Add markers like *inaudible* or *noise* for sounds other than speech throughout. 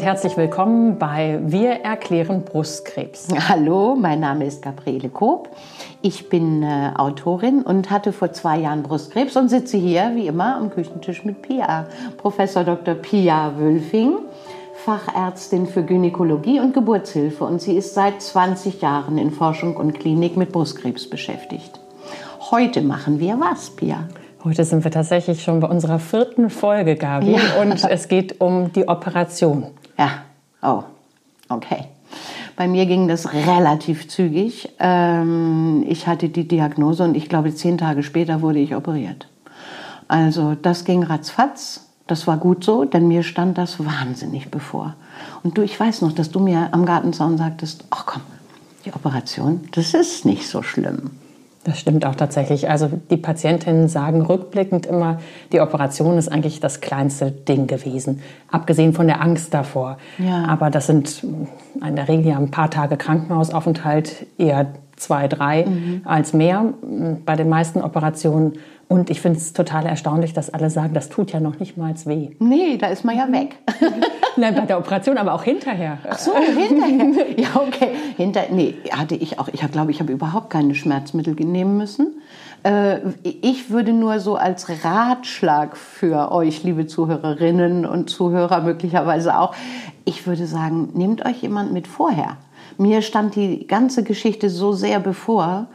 und herzlich willkommen bei Wir erklären Brustkrebs. Hallo, mein Name ist Gabriele Koop. Ich bin äh, Autorin und hatte vor zwei Jahren Brustkrebs und sitze hier wie immer am Küchentisch mit Pia, Professor Dr. Pia Wölfing. Fachärztin für Gynäkologie und Geburtshilfe und sie ist seit 20 Jahren in Forschung und Klinik mit Brustkrebs beschäftigt. Heute machen wir was, Pia? Heute sind wir tatsächlich schon bei unserer vierten Folge, Gabi, ja. und es geht um die Operation. Ja, oh, okay. Bei mir ging das relativ zügig. Ähm, ich hatte die Diagnose und ich glaube, zehn Tage später wurde ich operiert. Also das ging ratzfatz. Das war gut so, denn mir stand das wahnsinnig bevor. Und du, ich weiß noch, dass du mir am Gartenzaun sagtest, ach komm, die Operation, das ist nicht so schlimm. Das stimmt auch tatsächlich. Also die Patientinnen sagen rückblickend immer, die Operation ist eigentlich das kleinste Ding gewesen, abgesehen von der Angst davor. Ja. Aber das sind in der Regel ja ein paar Tage Krankenhausaufenthalt, eher zwei, drei mhm. als mehr bei den meisten Operationen. Und ich finde es total erstaunlich, dass alle sagen, das tut ja noch nicht mal weh. Nee, da ist man ja weg. *laughs* Nein, bei der Operation, aber auch hinterher. Ach so, hinterher. Ja, okay. Hinter, nee, hatte ich auch. Ich glaube, ich habe überhaupt keine Schmerzmittel nehmen müssen. Äh, ich würde nur so als Ratschlag für euch, liebe Zuhörerinnen und Zuhörer möglicherweise auch, ich würde sagen, nehmt euch jemand mit vorher. Mir stand die ganze Geschichte so sehr bevor,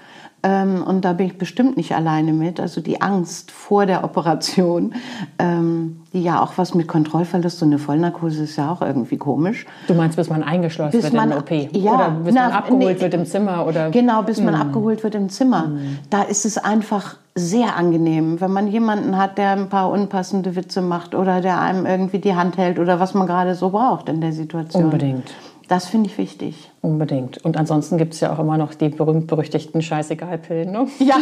ähm, und da bin ich bestimmt nicht alleine mit. Also die Angst vor der Operation, ähm, die ja auch was mit Kontrollverlust und eine Vollnarkose ist ja auch irgendwie komisch. Du meinst, bis man eingeschlossen bis wird man, in der OP? Ja, oder bis na, man abgeholt nee, wird im Zimmer? Oder? Genau, bis hm. man abgeholt wird im Zimmer. Hm. Da ist es einfach sehr angenehm, wenn man jemanden hat, der ein paar unpassende Witze macht oder der einem irgendwie die Hand hält oder was man gerade so braucht in der Situation. Unbedingt. Das finde ich wichtig. Unbedingt. Und ansonsten gibt es ja auch immer noch die berühmt-berüchtigten Scheißegal-Pillen. Ne? *laughs* Ja.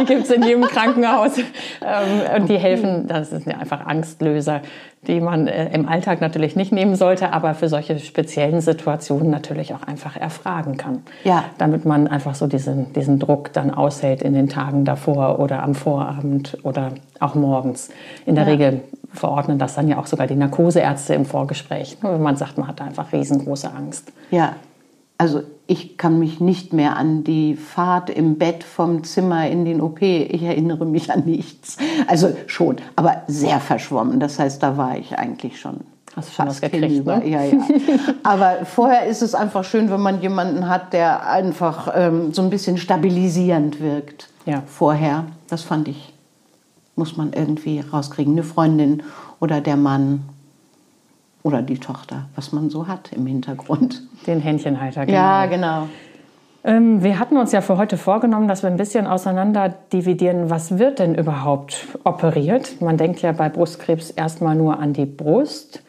die gibt es in jedem Krankenhaus. Ähm, und die helfen, das sind ja einfach Angstlöser, die man äh, im Alltag natürlich nicht nehmen sollte, aber für solche speziellen Situationen natürlich auch einfach erfragen kann. Ja. Damit man einfach so diesen, diesen Druck dann aushält in den Tagen davor oder am Vorabend oder auch morgens. In der ja. Regel verordnen das dann ja auch sogar die Narkoseärzte im Vorgespräch, wenn man sagt, man hat einfach riesengroße Angst. Ja, also ich kann mich nicht mehr an die Fahrt im Bett vom Zimmer in den OP, ich erinnere mich an nichts. Also schon, aber sehr verschwommen. Das heißt, da war ich eigentlich schon Hast du schon was gekriegt, ne? Ja, ja. *laughs* Aber vorher ist es einfach schön, wenn man jemanden hat, der einfach ähm, so ein bisschen stabilisierend wirkt. Ja. Vorher, das fand ich, muss man irgendwie rauskriegen. Eine Freundin oder der Mann oder die Tochter, was man so hat im Hintergrund. Den Händchenhalter, genau. Ja, genau. Ähm, wir hatten uns ja für heute vorgenommen, dass wir ein bisschen auseinander dividieren, was wird denn überhaupt operiert. Man denkt ja bei Brustkrebs erstmal nur an die Brust.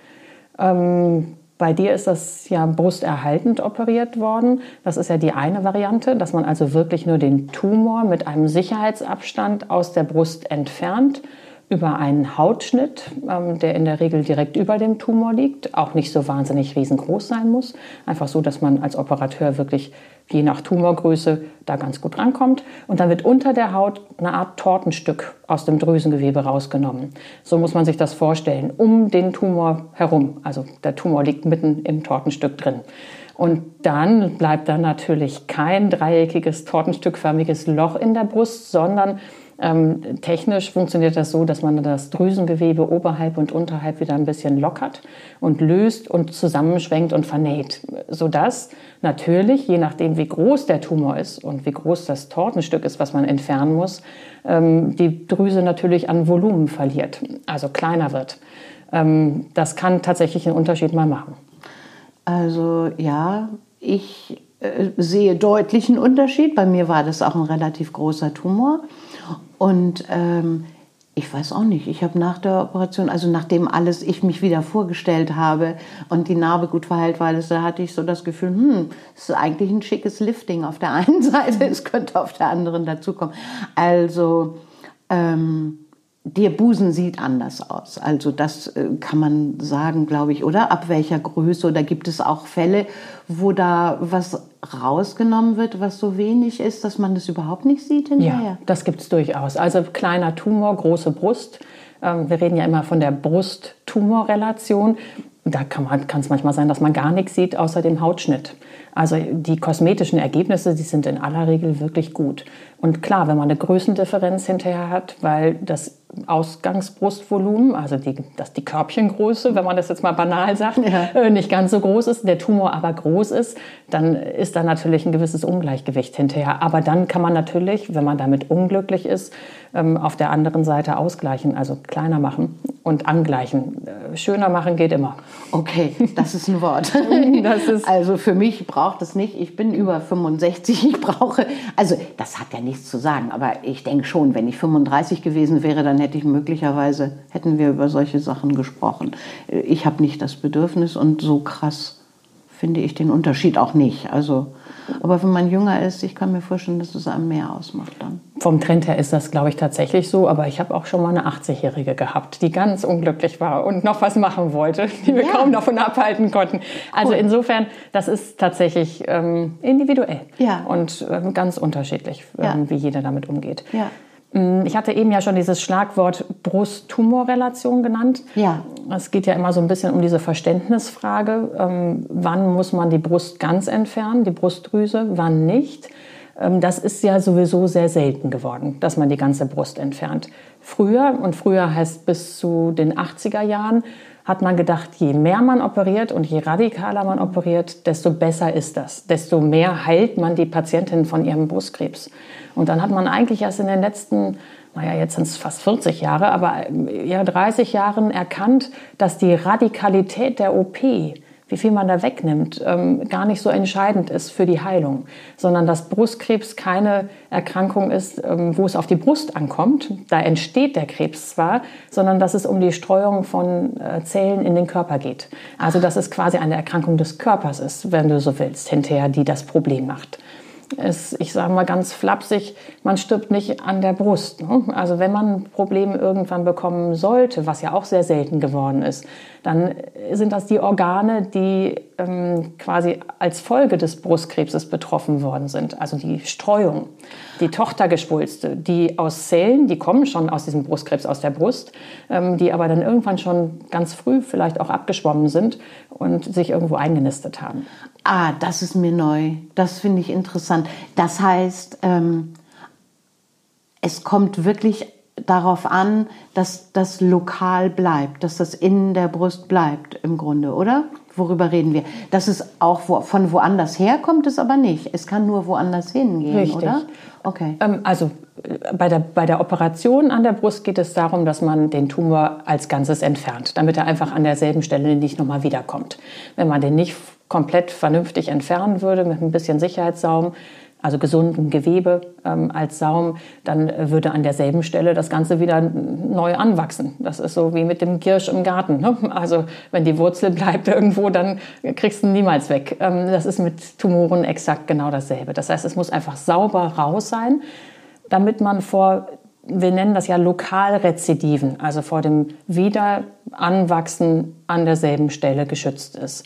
Ähm, bei dir ist das ja brusterhaltend operiert worden. Das ist ja die eine Variante, dass man also wirklich nur den Tumor mit einem Sicherheitsabstand aus der Brust entfernt über einen Hautschnitt, ähm, der in der Regel direkt über dem Tumor liegt, auch nicht so wahnsinnig riesengroß sein muss. Einfach so, dass man als Operateur wirklich je nach Tumorgröße da ganz gut rankommt. Und dann wird unter der Haut eine Art Tortenstück aus dem Drüsengewebe rausgenommen. So muss man sich das vorstellen, um den Tumor herum. Also der Tumor liegt mitten im Tortenstück drin. Und dann bleibt da natürlich kein dreieckiges, tortenstückförmiges Loch in der Brust, sondern ähm, technisch funktioniert das so, dass man das Drüsengewebe oberhalb und unterhalb wieder ein bisschen lockert und löst und zusammenschwenkt und vernäht, sodass natürlich, je nachdem wie groß der Tumor ist und wie groß das Tortenstück ist, was man entfernen muss, ähm, die Drüse natürlich an Volumen verliert, also kleiner wird. Ähm, das kann tatsächlich einen Unterschied mal machen. Also ja, ich äh, sehe deutlichen Unterschied. Bei mir war das auch ein relativ großer Tumor. Und ähm, ich weiß auch nicht, ich habe nach der Operation, also nachdem alles ich mich wieder vorgestellt habe und die Narbe gut verheilt war, da hatte ich so das Gefühl, hm, es ist eigentlich ein schickes Lifting auf der einen *laughs* Seite, es könnte auf der anderen dazukommen. Also ähm, der Busen sieht anders aus. Also das äh, kann man sagen, glaube ich, oder? Ab welcher Größe? Oder gibt es auch Fälle, wo da was rausgenommen wird, was so wenig ist, dass man das überhaupt nicht sieht hinterher? Ja, das gibt es durchaus. Also kleiner Tumor, große Brust. Ähm, wir reden ja immer von der Brust-Tumor-Relation. da kann es manchmal sein, dass man gar nichts sieht außer dem Hautschnitt. Also die kosmetischen Ergebnisse, die sind in aller Regel wirklich gut. Und klar, wenn man eine Größendifferenz hinterher hat, weil das Ausgangsbrustvolumen, also die, das, die Körbchengröße, wenn man das jetzt mal banal sagt, ja. Äh, nicht ganz so groß ist, der Tumor aber groß ist, dann ist da natürlich ein gewisses Ungleichgewicht hinterher. Aber dann kann man natürlich, wenn man damit unglücklich ist, ähm, auf der anderen Seite ausgleichen, also kleiner machen und angleichen. Äh, schöner machen geht immer. Okay, das ist ein Wort. *laughs* ist also für mich braucht es nicht. Ich bin über 65. Ich brauche, also das hat ja nichts zu sagen, aber ich denke schon, wenn ich 35 gewesen wäre, dann hätte ich möglicherweise, hätten wir über solche Sachen gesprochen. Ich habe nicht das Bedürfnis und so krass finde ich den Unterschied auch nicht. Also, aber wenn man jünger ist, ich kann mir vorstellen, dass es einem mehr ausmacht dann. Vom Trend her ist das, glaube ich, tatsächlich so. Aber ich habe auch schon mal eine 80-Jährige gehabt, die ganz unglücklich war und noch was machen wollte, *laughs* die wir ja. kaum davon abhalten konnten. Also cool. insofern, das ist tatsächlich ähm, individuell ja. und ähm, ganz unterschiedlich, ähm, ja. wie jeder damit umgeht. Ja. Mm, ich hatte eben ja schon dieses Schlagwort Brust-Tumor-Relation genannt. Ja. Es geht ja immer so ein bisschen um diese Verständnisfrage. Ähm, wann muss man die Brust ganz entfernen, die Brustdrüse, wann nicht? Ähm, das ist ja sowieso sehr selten geworden, dass man die ganze Brust entfernt. Früher, und früher heißt bis zu den 80er Jahren, hat man gedacht, je mehr man operiert und je radikaler man operiert, desto besser ist das. Desto mehr heilt man die Patientin von ihrem Brustkrebs. Und dann hat man eigentlich erst in den letzten, naja, jetzt sind es fast 40 Jahre, aber eher 30 Jahren erkannt, dass die Radikalität der OP wie viel man da wegnimmt, ähm, gar nicht so entscheidend ist für die Heilung, sondern dass Brustkrebs keine Erkrankung ist, ähm, wo es auf die Brust ankommt. Da entsteht der Krebs zwar, sondern dass es um die Streuung von äh, Zellen in den Körper geht. Also dass es quasi eine Erkrankung des Körpers ist, wenn du so willst, hinterher, die das Problem macht ist, ich sage mal ganz flapsig, man stirbt nicht an der Brust. Ne? Also wenn man Probleme irgendwann bekommen sollte, was ja auch sehr selten geworden ist, dann sind das die Organe, die ähm, quasi als Folge des Brustkrebses betroffen worden sind. Also die Streuung, die Tochtergeschwulste, die aus Zellen, die kommen schon aus diesem Brustkrebs aus der Brust, ähm, die aber dann irgendwann schon ganz früh vielleicht auch abgeschwommen sind und sich irgendwo eingenistet haben. Ah, das ist mir neu. Das finde ich interessant. Das heißt, ähm, es kommt wirklich darauf an, dass das lokal bleibt, dass das in der Brust bleibt im Grunde, oder? Worüber reden wir? Dass es auch wo, von woanders herkommt, es aber nicht. Es kann nur woanders hingehen, Richtig. oder? Okay. Ähm, also bei der, bei der Operation an der Brust geht es darum, dass man den Tumor als Ganzes entfernt, damit er einfach an derselben Stelle nicht nochmal wiederkommt. Wenn man den nicht komplett vernünftig entfernen würde mit ein bisschen Sicherheitssaum, also gesundem Gewebe ähm, als Saum, dann würde an derselben Stelle das Ganze wieder neu anwachsen. Das ist so wie mit dem Kirsch im Garten. Ne? Also wenn die Wurzel bleibt irgendwo, dann kriegst du ihn niemals weg. Ähm, das ist mit Tumoren exakt genau dasselbe. Das heißt, es muss einfach sauber raus sein, damit man vor wir nennen das ja Lokalrezidiven, also vor dem Wiederanwachsen an derselben Stelle geschützt ist.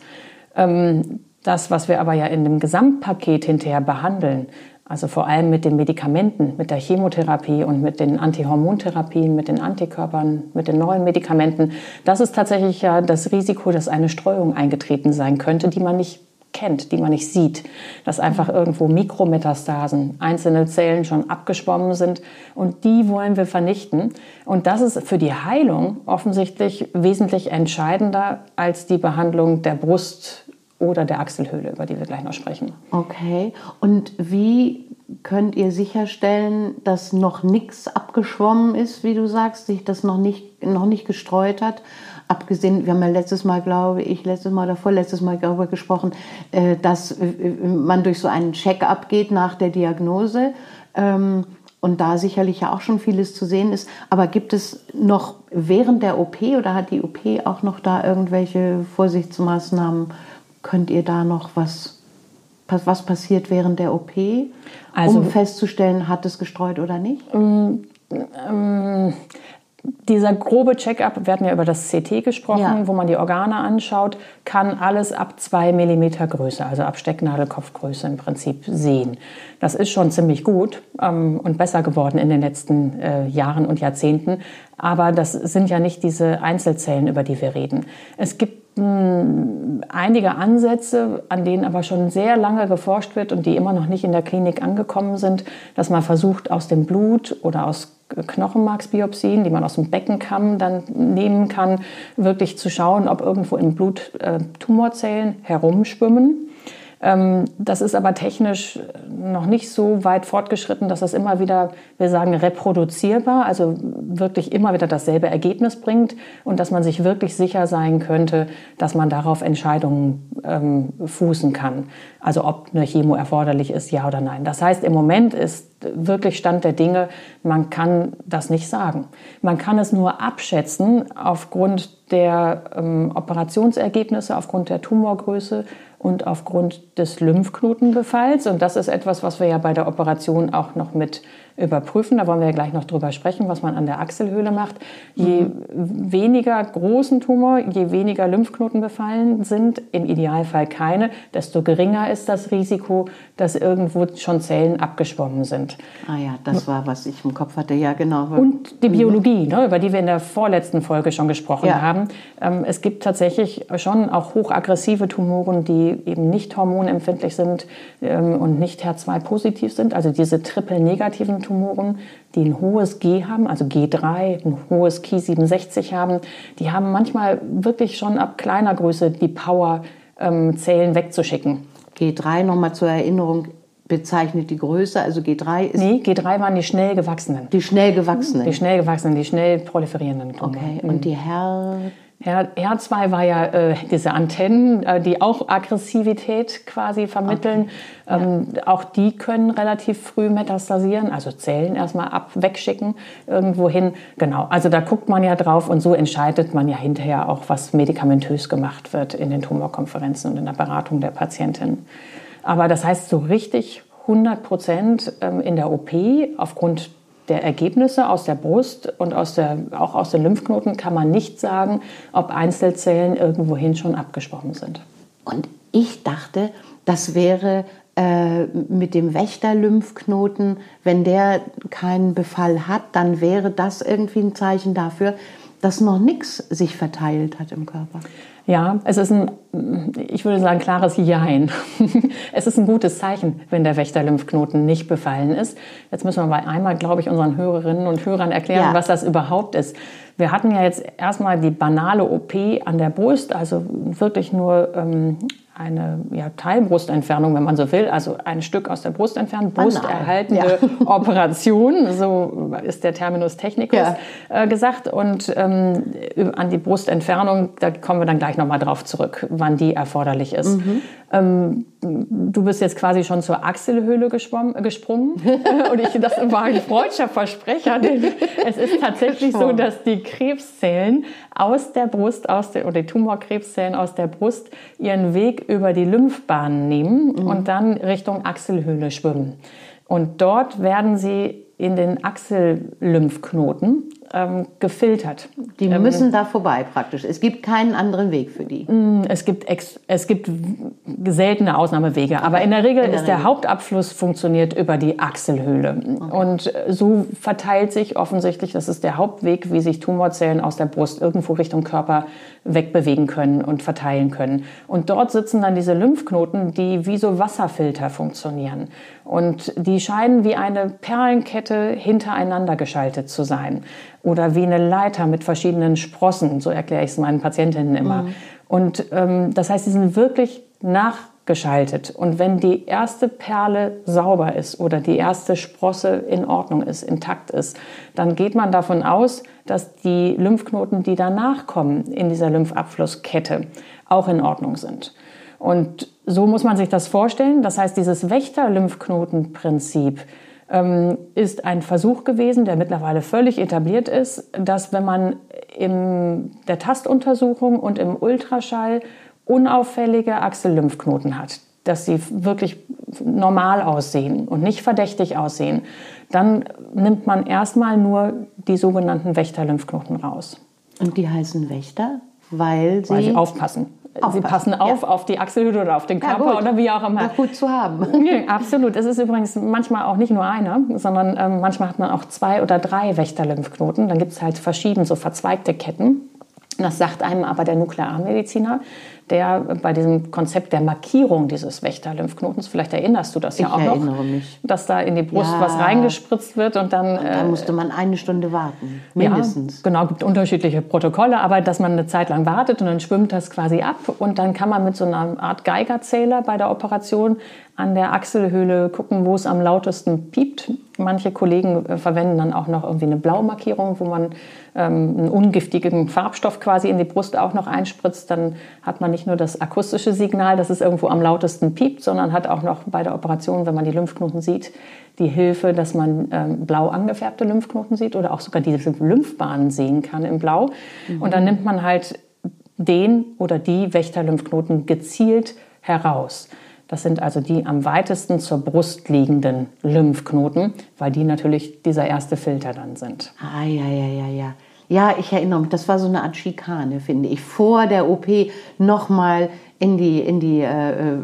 Ähm, das, was wir aber ja in dem Gesamtpaket hinterher behandeln, also vor allem mit den Medikamenten, mit der Chemotherapie und mit den Antihormontherapien, mit den Antikörpern, mit den neuen Medikamenten, das ist tatsächlich ja das Risiko, dass eine Streuung eingetreten sein könnte, die man nicht kennt, die man nicht sieht, dass einfach irgendwo Mikrometastasen, einzelne Zellen schon abgeschwommen sind und die wollen wir vernichten. Und das ist für die Heilung offensichtlich wesentlich entscheidender als die Behandlung der Brust oder der Achselhöhle, über die wir gleich noch sprechen. Okay. Und wie könnt ihr sicherstellen, dass noch nichts abgeschwommen ist, wie du sagst, sich das noch nicht, noch nicht gestreut hat? Abgesehen, wir haben ja letztes Mal, glaube ich, letztes Mal oder vorletztes Mal darüber gesprochen, äh, dass äh, man durch so einen Check-up geht nach der Diagnose ähm, und da sicherlich ja auch schon vieles zu sehen ist. Aber gibt es noch während der OP oder hat die OP auch noch da irgendwelche Vorsichtsmaßnahmen? Könnt ihr da noch was, was passiert während der OP, also, um festzustellen, hat es gestreut oder nicht? Ähm, ähm, dieser grobe Check-up, wir hatten ja über das CT gesprochen, ja. wo man die Organe anschaut, kann alles ab zwei Millimeter Größe, also ab Stecknadelkopfgröße im Prinzip sehen. Das ist schon ziemlich gut ähm, und besser geworden in den letzten äh, Jahren und Jahrzehnten. Aber das sind ja nicht diese Einzelzellen, über die wir reden. Es gibt einige Ansätze, an denen aber schon sehr lange geforscht wird und die immer noch nicht in der Klinik angekommen sind, dass man versucht, aus dem Blut oder aus Knochenmarksbiopsien, die man aus dem Beckenkamm dann nehmen kann, wirklich zu schauen, ob irgendwo im Blut äh, Tumorzellen herumschwimmen das ist aber technisch noch nicht so weit fortgeschritten, dass das immer wieder, wir sagen, reproduzierbar, also wirklich immer wieder dasselbe Ergebnis bringt und dass man sich wirklich sicher sein könnte, dass man darauf Entscheidungen ähm, fußen kann. Also ob eine Chemo erforderlich ist, ja oder nein. Das heißt, im Moment ist wirklich Stand der Dinge, man kann das nicht sagen. Man kann es nur abschätzen aufgrund der ähm, Operationsergebnisse, aufgrund der Tumorgröße und aufgrund des Lymphknotenbefalls. Und das ist etwas, was wir ja bei der Operation auch noch mit überprüfen. Da wollen wir ja gleich noch drüber sprechen, was man an der Achselhöhle macht. Je mhm. weniger großen Tumor, je weniger Lymphknoten befallen sind, im Idealfall keine, desto geringer ist das Risiko, dass irgendwo schon Zellen abgeschwommen sind. Ah ja, das war, was ich im Kopf hatte, ja genau. Und die mhm. Biologie, ne, über die wir in der vorletzten Folge schon gesprochen ja. haben. Ähm, es gibt tatsächlich schon auch hochaggressive Tumoren, die eben nicht hormonempfindlich sind ähm, und nicht HER2-positiv sind, also diese triple-negativen Tumoren, die ein hohes G haben, also G3, ein hohes Ki67 haben, die haben manchmal wirklich schon ab kleiner Größe die Power, ähm, Zellen wegzuschicken. G3 nochmal zur Erinnerung bezeichnet die Größe, also G3 ist... Nee, G3 waren die schnell gewachsenen. Die schnell gewachsenen? Die schnell gewachsenen, die schnell proliferierenden Tumore. Okay, und die Herr... R, 2 war ja äh, diese Antennen, äh, die auch Aggressivität quasi vermitteln. Okay. Ähm, ja. Auch die können relativ früh metastasieren, also Zellen erstmal ab, wegschicken irgendwo hin. Genau, also da guckt man ja drauf und so entscheidet man ja hinterher auch, was medikamentös gemacht wird in den Tumorkonferenzen und in der Beratung der Patientin. Aber das heißt, so richtig 100 Prozent ähm, in der OP aufgrund der Ergebnisse aus der Brust und aus der, auch aus den Lymphknoten kann man nicht sagen, ob Einzelzellen irgendwohin schon abgeschwommen sind. Und ich dachte, das wäre äh, mit dem Wächter-Lymphknoten, wenn der keinen Befall hat, dann wäre das irgendwie ein Zeichen dafür, dass noch nichts sich verteilt hat im Körper. Ja, es ist ein, ich würde sagen, klares Jein. *laughs* es ist ein gutes Zeichen, wenn der Wächter-Lymphknoten nicht befallen ist. Jetzt müssen wir mal einmal, glaube ich, unseren Hörerinnen und Hörern erklären, ja. was das überhaupt ist. Wir hatten ja jetzt erstmal die banale OP an der Brust, also wirklich nur ähm, eine ja, Teilbrustentfernung, wenn man so will, also ein Stück aus der Brust entfernen, brusterhaltende ja. *laughs* Operation, so ist der Terminus technicus ja. äh, gesagt. Und ähm, an die Brustentfernung, da kommen wir dann gleich nochmal drauf zurück, wann die erforderlich ist. Mhm. Ähm, du bist jetzt quasi schon zur Achselhöhle gesprungen *laughs* und ich, das war ein freudscher Versprecher, denn es ist tatsächlich so, dass die Krebszellen aus der Brust, aus der, oder die Tumorkrebszellen aus der Brust ihren Weg über die Lymphbahnen nehmen mhm. und dann Richtung Achselhöhle schwimmen. Und dort werden sie in den Achsellymphknoten ähm, gefiltert. Die ähm, müssen da vorbei praktisch. Es gibt keinen anderen Weg für die. Mm, es gibt, es gibt seltene Ausnahmewege, aber in der Regel in der ist Regel. der Hauptabfluss funktioniert über die Achselhöhle. Okay. Und so verteilt sich offensichtlich, das ist der Hauptweg, wie sich Tumorzellen aus der Brust irgendwo Richtung Körper wegbewegen können und verteilen können. Und dort sitzen dann diese Lymphknoten, die wie so Wasserfilter funktionieren. Und die scheinen wie eine Perlenkette hintereinander geschaltet zu sein oder wie eine Leiter mit verschiedenen Sprossen, so erkläre ich es meinen Patientinnen immer. Mhm. Und ähm, das heißt, sie sind wirklich nachgeschaltet. Und wenn die erste Perle sauber ist oder die erste Sprosse in Ordnung ist, intakt ist, dann geht man davon aus, dass die Lymphknoten, die danach kommen in dieser Lymphabflusskette, auch in Ordnung sind. Und so muss man sich das vorstellen. Das heißt, dieses Wächter-Lymphknotenprinzip ähm, ist ein Versuch gewesen, der mittlerweile völlig etabliert ist, dass wenn man in der Tastuntersuchung und im Ultraschall unauffällige Achsellymphknoten hat, dass sie wirklich normal aussehen und nicht verdächtig aussehen, dann nimmt man erstmal nur die sogenannten Wächter-Lymphknoten raus. Und die heißen Wächter, weil sie, weil sie aufpassen. Aufpassen. Sie passen auf ja. auf die Achselhüte oder auf den Körper ja, oder wie auch immer. Ja, gut zu haben. *laughs* Ja, absolut. Es ist übrigens manchmal auch nicht nur einer, sondern ähm, manchmal hat man auch zwei oder drei Wächterlymphknoten. Dann gibt es halt verschiedene so verzweigte Ketten. Das sagt einem aber der Nuklearmediziner, der bei diesem Konzept der Markierung dieses Wächterlymphknotens, vielleicht erinnerst du das ja Ich auch noch, mich. dass da in die Brust Ja. was reingespritzt wird und dann Da äh, musste man eine Stunde warten, mindestens. ja, genau, gibt unterschiedliche Protokolle, aber dass man eine Zeit lang wartet und dann schwimmt das quasi ab und dann kann man mit so einer Art Geigerzähler bei der Operation an der Achselhöhle gucken, wo es am lautesten piept. Manche Kollegen äh, verwenden dann auch noch irgendwie eine Blaumarkierung, wo man ähm, einen ungiftigen Farbstoff quasi in die Brust auch noch einspritzt. Dann hat man nicht nur das akustische Signal, dass es irgendwo am lautesten piept, sondern hat auch noch bei der Operation, wenn man die Lymphknoten sieht, die Hilfe, dass man ähm, blau angefärbte Lymphknoten sieht oder auch sogar diese Lymphbahnen sehen kann in Blau. Und dann nimmt man halt den oder die Wächterlymphknoten gezielt heraus. Das sind also die am weitesten zur Brust liegenden Lymphknoten, weil die natürlich dieser erste Filter dann sind. Ah, ja, ja, ja, ja. Ja, ich erinnere mich, das war so eine Art Schikane, finde ich. Vor der OP nochmal in die, in die, äh, äh,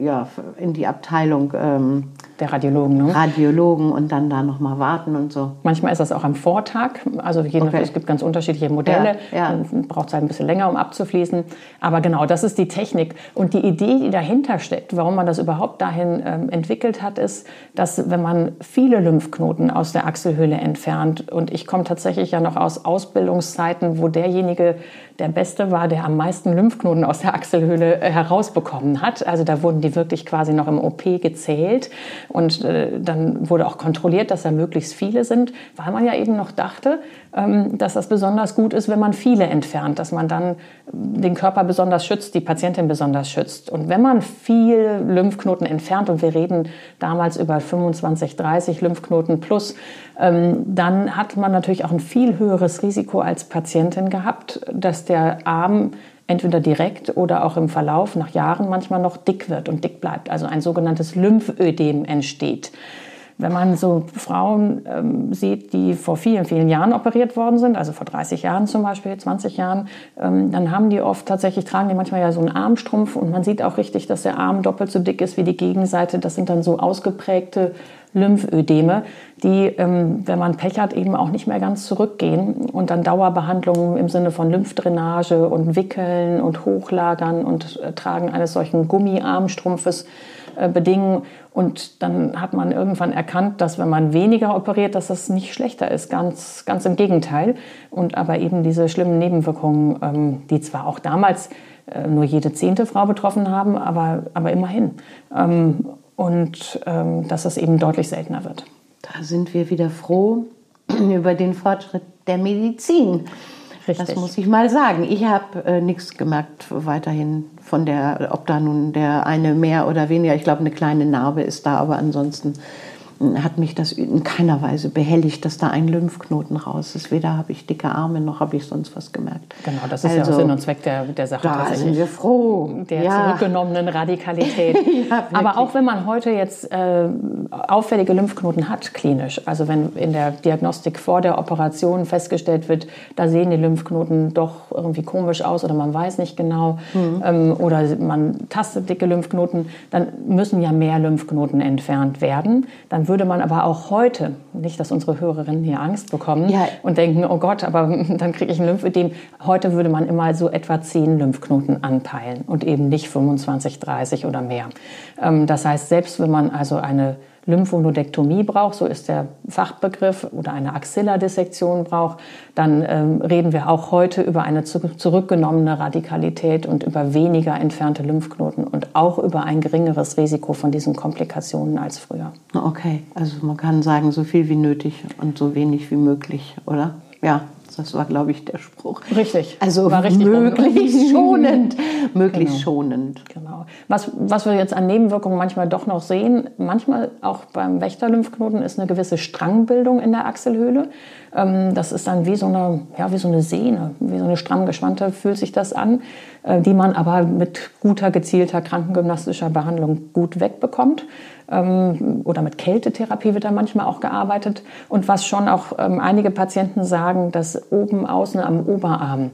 ja, in die Abteilung ähm, Der Radiologen. Ne? Radiologen und dann da nochmal warten und so. Manchmal ist das auch am Vortag. Also je Okay. es gibt ganz unterschiedliche Modelle. Ja, ja. Dann braucht es halt ein bisschen länger, um abzufließen. Aber genau, das ist die Technik. Und die Idee, die dahinter steckt, warum man das überhaupt dahin ähm, entwickelt hat, ist, dass wenn man viele Lymphknoten aus der Achselhöhle entfernt, und ich komme tatsächlich ja noch aus Ausbildungszeiten, wo derjenige der Beste war, der am meisten Lymphknoten aus der Achselhöhle äh, herausbekommen hat. Also da wurden die wirklich quasi noch im OP gezählt. Und äh, dann wurde auch kontrolliert, dass da möglichst viele sind, weil man ja eben noch dachte, ähm, dass das besonders gut ist, wenn man viele entfernt, dass man dann den Körper besonders schützt, die Patientin besonders schützt. Und wenn man viel Lymphknoten entfernt, und wir reden damals über 25, 30 Lymphknoten plus, ähm, dann hat man natürlich auch ein viel höheres Risiko als Patientin gehabt, dass der Arm entweder direkt oder auch im Verlauf nach Jahren manchmal noch dick wird und dick bleibt, also ein sogenanntes Lymphödem entsteht. Wenn man so Frauen ähm, sieht, die vor vielen, vielen Jahren operiert worden sind, also vor 30 Jahren zum Beispiel, 20 Jahren, ähm, dann haben die oft tatsächlich, tragen die manchmal ja so einen Armstrumpf und man sieht auch richtig, dass der Arm doppelt so dick ist wie die Gegenseite. Das sind dann so ausgeprägte Lymphödeme, die, ähm, wenn man Pech hat, eben auch nicht mehr ganz zurückgehen und dann Dauerbehandlungen im Sinne von Lymphdrainage und Wickeln und Hochlagern und äh, Tragen eines solchen Gummiarmstrumpfes äh, bedingen. Und dann hat man irgendwann erkannt, dass wenn man weniger operiert, dass das nicht schlechter ist. Ganz, ganz im Gegenteil. Und aber eben diese schlimmen Nebenwirkungen, ähm, die zwar auch damals äh, nur jede zehnte Frau betroffen haben, aber, aber immerhin. Und ähm, dass es eben deutlich seltener wird. Da sind wir wieder froh *clears throat* über den Fortschritt der Medizin. Richtig. Das muss ich mal sagen. Ich habe äh, nichts gemerkt weiterhin von der, ob da nun der eine mehr oder weniger. Ich glaube, eine kleine Narbe ist da, aber ansonsten hat mich das in keiner Weise behelligt, dass da ein Lymphknoten raus ist. Weder habe ich dicke Arme noch habe ich sonst was gemerkt. Genau, das ist ja Also, auch Sinn und Zweck der, der Sache Da sind wir froh. der ja. zurückgenommenen Radikalität. *laughs* Ja. Aber auch wenn man heute jetzt äh, auffällige Lymphknoten hat, klinisch, also wenn in der Diagnostik vor der Operation festgestellt wird, da sehen die Lymphknoten doch irgendwie komisch aus oder man weiß nicht genau Mhm. ähm, oder man tastet dicke Lymphknoten, dann müssen ja mehr Lymphknoten entfernt werden. Dann würde man aber auch heute, nicht, dass unsere Hörerinnen hier Angst bekommen Ja. und denken, oh Gott, aber *laughs* dann kriege ich ein Lymphödem. Heute würde man immer so etwa 10 Lymphknoten anpeilen und eben nicht 25, 30 oder mehr. Ähm, Das heißt, selbst wenn man also eine Lymphonodektomie braucht, so ist der Fachbegriff, oder eine Axillardissektion braucht, dann ähm, reden wir auch heute über eine zu- zurückgenommene Radikalität und über weniger entfernte Lymphknoten und auch über ein geringeres Risiko von diesen Komplikationen als früher. Okay, also man kann sagen, so viel wie nötig und so wenig wie möglich, oder? Ja, das war, glaube ich, der Spruch. Richtig. Also War richtig möglichst schonend. Möglichst schonend. Genau. Was, was wir jetzt an Nebenwirkungen manchmal doch noch sehen, manchmal auch beim Wächterlymphknoten, ist eine gewisse Strangbildung in der Achselhöhle. Ähm, das ist dann wie so, eine, ja, wie so eine Sehne, wie so eine stramm gespannte fühlt sich das an, äh, die man aber mit guter, gezielter krankengymnastischer Behandlung gut wegbekommt. Ähm, oder mit Kältetherapie wird da manchmal auch gearbeitet. Und was schon auch ähm, einige Patienten sagen, dass oben außen am Oberarm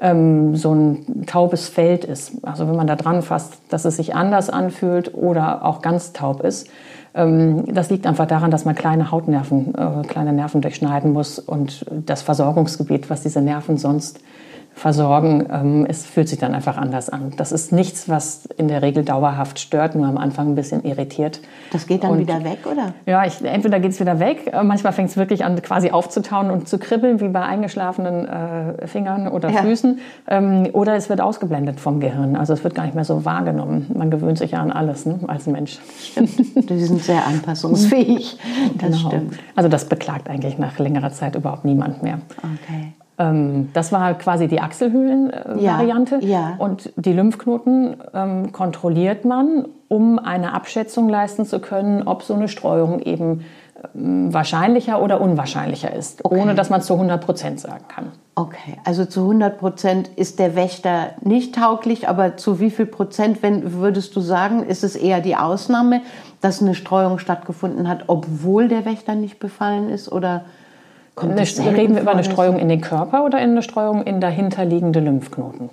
so ein taubes Feld ist. Also wenn man da dran fasst, dass es sich anders anfühlt oder auch ganz taub ist. Ähm, das liegt einfach daran, dass man kleine Hautnerven, äh, kleine Nerven durchschneiden muss und das Versorgungsgebiet, was diese Nerven sonst versorgen. Ähm, es fühlt sich dann einfach anders an. Das ist nichts, was in der Regel dauerhaft stört, nur am Anfang ein bisschen irritiert. Das geht dann und, wieder weg, oder? Ja, ich, entweder geht es wieder weg, äh, manchmal fängt es wirklich an, quasi aufzutauen und zu kribbeln, wie bei eingeschlafenen äh, Fingern oder ja. Füßen. Ähm, oder es wird ausgeblendet vom Gehirn. Also es wird gar nicht mehr so wahrgenommen. Man gewöhnt sich ja an alles ne, als Mensch. Stimmt. Die sind sehr anpassungsfähig. *laughs* Das genau. stimmt. Also das beklagt eigentlich nach längerer Zeit überhaupt niemand mehr. Okay. Ähm, das war quasi die Achselhöhlen-Variante. Ja, ja. Und die Lymphknoten ähm, kontrolliert man, um eine Abschätzung leisten zu können, ob so eine Streuung eben ähm, wahrscheinlicher oder unwahrscheinlicher ist, okay. ohne dass man es zu 100 Prozent sagen kann. Okay, also zu 100 Prozent ist der Wächter nicht tauglich, aber zu wie viel Prozent, wenn, würdest du sagen, ist es eher die Ausnahme, dass eine Streuung stattgefunden hat, obwohl der Wächter nicht befallen ist? Oder Kommt reden wir über eine Streuung in den Körper oder in eine Streuung in dahinterliegende Lymphknoten?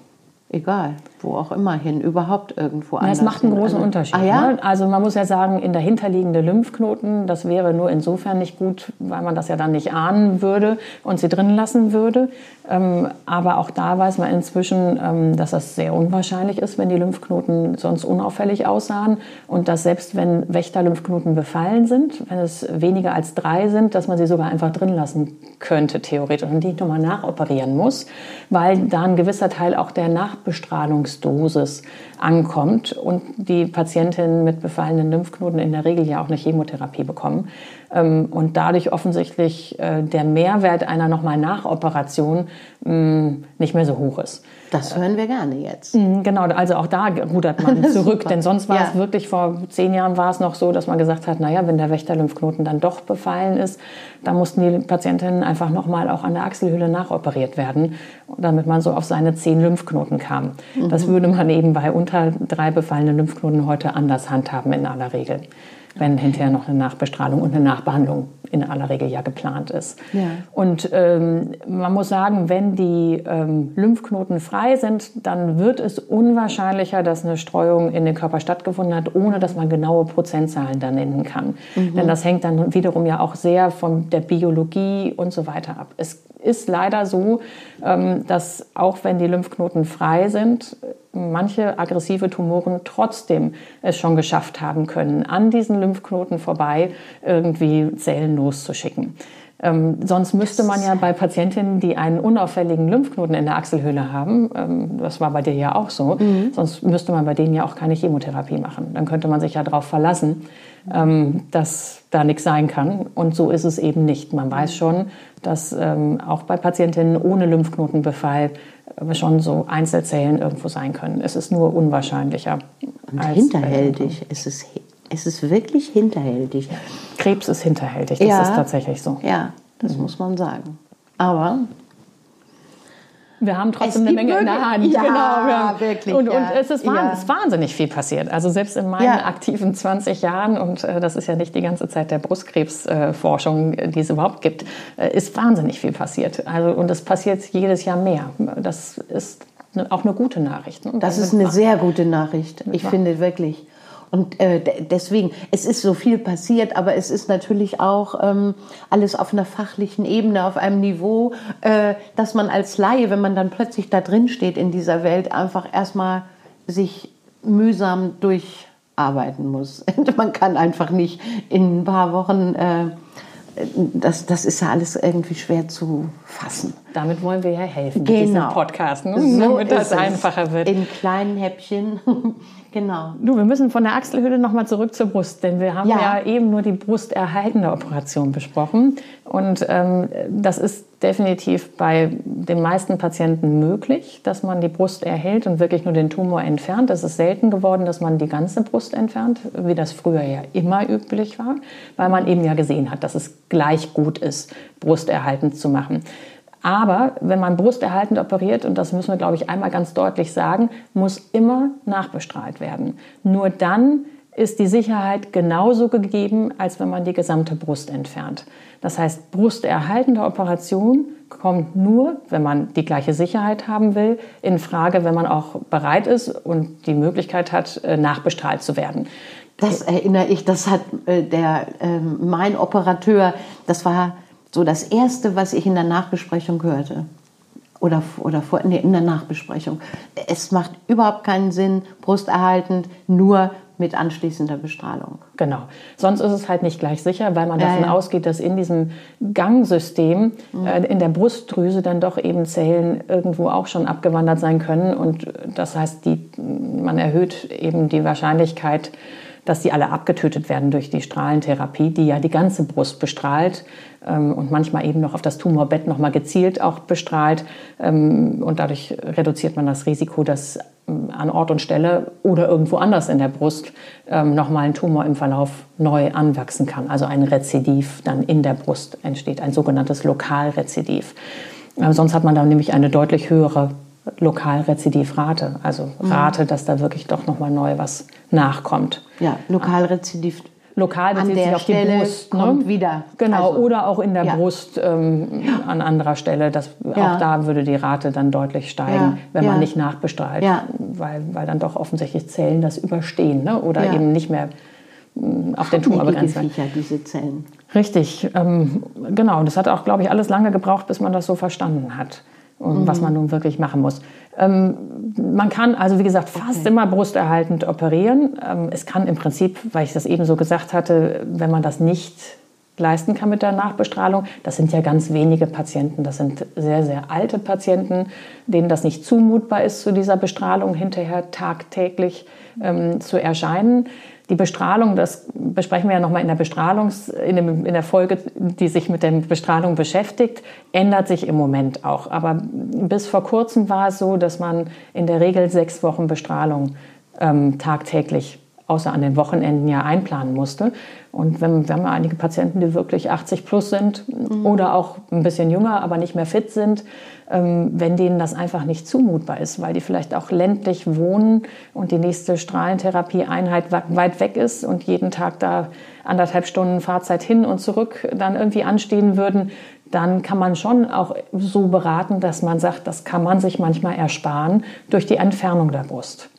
Egal, wo auch immer hin, überhaupt irgendwo anders. Es macht einen großen also, Unterschied. Ah, ja? ne? Also man muss ja sagen, in dahinterliegende Lymphknoten, das wäre nur insofern nicht gut, weil man das ja dann nicht ahnen würde und sie drin lassen würde. Ähm, aber auch da weiß man inzwischen, ähm, dass das sehr unwahrscheinlich ist, wenn die Lymphknoten sonst unauffällig aussahen und dass selbst wenn Wächterlymphknoten befallen sind, wenn es weniger als drei sind, dass man sie sogar einfach drin lassen könnte theoretisch und nicht nochmal nachoperieren muss, weil da ein gewisser Teil auch der Nachbestrahlungsdosis ankommt und die Patientinnen mit befallenen Lymphknoten in der Regel ja auch eine Chemotherapie bekommen. Ähm, und dadurch offensichtlich äh, der Mehrwert einer nochmal Nachoperation mm, nicht mehr so hoch ist. Das hören wir gerne jetzt. Mm, genau, also auch da rudert man *laughs* zurück, denn sonst war ja. es wirklich vor zehn Jahren war es noch so, dass man gesagt hat, naja, wenn der Wächterlymphknoten dann doch befallen ist, dann mussten die Patientinnen einfach nochmal auch an der Achselhöhle nachoperiert werden, damit man so auf seine zehn Lymphknoten kam. Mhm. Das würde man eben bei unter drei befallenen Lymphknoten heute anders handhaben in aller Regel wenn hinterher noch eine Nachbestrahlung und eine Nachbehandlung in aller Regel ja geplant ist. Ja. Und ähm, man muss sagen, wenn die ähm, Lymphknoten frei sind, dann wird es unwahrscheinlicher, dass eine Streuung in den Körper stattgefunden hat, ohne dass man genaue Prozentzahlen dann nennen kann. Mhm. Denn das hängt dann wiederum ja auch sehr von der Biologie und so weiter ab. Es ist leider so, ähm, dass auch wenn die Lymphknoten frei sind, manche aggressive Tumoren trotzdem es schon geschafft haben können, an diesen Lymphknoten vorbei irgendwie Zellen loszuschicken. Ähm, sonst müsste man ja bei Patientinnen, die einen unauffälligen Lymphknoten in der Achselhöhle haben, ähm, das war bei dir ja auch so, mhm. sonst müsste man bei denen ja auch keine Chemotherapie machen. Dann könnte man sich ja darauf verlassen, ähm, dass da nichts sein kann. Und so ist es eben nicht. Man weiß schon, dass ähm, auch bei Patientinnen ohne Lymphknotenbefall schon so Einzelzellen irgendwo sein können. Es ist nur unwahrscheinlicher. Und hinterhältig. Es ist es ist wirklich hinterhältig. Krebs ist hinterhältig, das ja, ist tatsächlich so. Ja, das mhm. muss man sagen. Aber wir haben trotzdem eine Menge in der Hand. Ja, genau, wirklich. Und, ja. und es ist, ja. wahnsinnig viel passiert. Also selbst in meinen ja. aktiven 20 Jahren, und äh, das ist ja nicht die ganze Zeit der Brustkrebsforschung, äh, die es überhaupt gibt, äh, ist wahnsinnig viel passiert. Also, und es passiert jedes Jahr mehr. Das ist ne, auch eine gute Nachricht. Ne? Das ist eine sehr gute Nachricht. Ich finde wirklich. Und äh, deswegen, es ist so viel passiert, aber es ist natürlich auch ähm, alles auf einer fachlichen Ebene, auf einem Niveau, äh, dass man als Laie, wenn man dann plötzlich da drin steht in dieser Welt, einfach erstmal sich mühsam durcharbeiten muss. *laughs* man kann einfach nicht in ein paar Wochen äh, das, das ist ja alles irgendwie schwer zu fassen. Damit wollen wir ja helfen genau. mit diesem Podcast, ne? so damit das einfacher wird. In kleinen Häppchen. *laughs* genau. Du, wir müssen von der Achselhöhle nochmal zurück zur Brust, denn wir haben ja. ja eben nur die brusterhaltende Operation besprochen. Und ähm, das ist definitiv bei den meisten Patienten möglich, dass man die Brust erhält und wirklich nur den Tumor entfernt. Es ist selten geworden, dass man die ganze Brust entfernt, wie das früher ja immer üblich war, weil man eben ja gesehen hat, dass es gleich gut ist, brusterhaltend zu machen. Aber wenn man brusterhaltend operiert, und das müssen wir, glaube ich, einmal ganz deutlich sagen, muss immer nachbestrahlt werden. Nur dann ist die Sicherheit genauso gegeben, als wenn man die gesamte Brust entfernt. Das heißt, brusterhaltende Operation kommt nur, wenn man die gleiche Sicherheit haben will, in Frage, wenn man auch bereit ist und die Möglichkeit hat, äh, nachbestrahlt zu werden. Das erinnere ich, das hat äh, der, äh, mein Operateur, das war so das Erste, was ich in der Nachbesprechung hörte. oder, oder vor, nee, in der Nachbesprechung. Es macht überhaupt keinen Sinn, brusterhaltend, nur mit anschließender Bestrahlung. Genau. Sonst ist es halt nicht gleich sicher, weil man ja, davon ja. ausgeht, dass in diesem Gangsystem mhm. äh, in der Brustdrüse dann doch eben Zellen irgendwo auch schon abgewandert sein können. Und das heißt, die, man erhöht eben die Wahrscheinlichkeit, dass die alle abgetötet werden durch die Strahlentherapie, die ja die ganze Brust bestrahlt und manchmal eben noch auf das Tumorbett nochmal gezielt auch bestrahlt. Ähm, und dadurch reduziert man das Risiko, dass ähm, an Ort und Stelle oder irgendwo anders in der Brust ähm, nochmal ein Tumor im Verlauf neu anwachsen kann. Also ein Rezidiv dann in der Brust entsteht, ein sogenanntes Lokalrezidiv. Äh, sonst hat man dann nämlich eine deutlich höhere Lokalrezidivrate, also mhm. Rate, dass da wirklich doch nochmal neu was nachkommt. Ja, Lokalrezidiv lokal bezieht sich auf Stelle die Brust. Ne? Kommt wieder. Genau, also, oder auch in der ja. Brust ähm, ja. an anderer Stelle. Das, ja. Auch da würde die Rate dann deutlich steigen, wenn man nicht nachbestrahlt, weil, weil dann doch offensichtlich Zellen das überstehen ne? oder eben nicht mehr mm, auf den Tumor begrenzt werden. diese Zellen. Richtig, ähm, genau. Das hat auch, glaube ich, alles lange gebraucht, bis man das so verstanden hat mhm. was man nun wirklich machen muss. Ähm, man kann also, wie gesagt, fast okay. immer brusterhaltend operieren. Ähm, es kann im Prinzip, weil ich das eben so gesagt hatte, wenn man das nicht leisten kann mit der Nachbestrahlung. Das sind ja ganz wenige Patienten. Das sind sehr, sehr alte Patienten, denen das nicht zumutbar ist, zu dieser Bestrahlung hinterher tagtäglich ähm, zu erscheinen. Die Bestrahlung, das besprechen wir ja nochmal in der Bestrahlungs, in, dem, in der Folge, die sich mit der Bestrahlung beschäftigt, ändert sich im Moment auch. Aber bis vor kurzem war es so, dass man in der Regel sechs Wochen Bestrahlung ähm, tagtäglich außer an den Wochenenden ja einplanen musste. Und wenn, wir haben einige Patienten, die wirklich 80 plus sind mhm. oder auch ein bisschen jünger, aber nicht mehr fit sind, ähm, wenn denen das einfach nicht zumutbar ist, weil die vielleicht auch ländlich wohnen und die nächste Strahlentherapieeinheit weit weg ist und jeden Tag da anderthalb Stunden Fahrzeit hin und zurück dann irgendwie anstehen würden, dann kann man schon auch so beraten, dass man sagt, das kann man sich manchmal ersparen durch die Entfernung der Brust.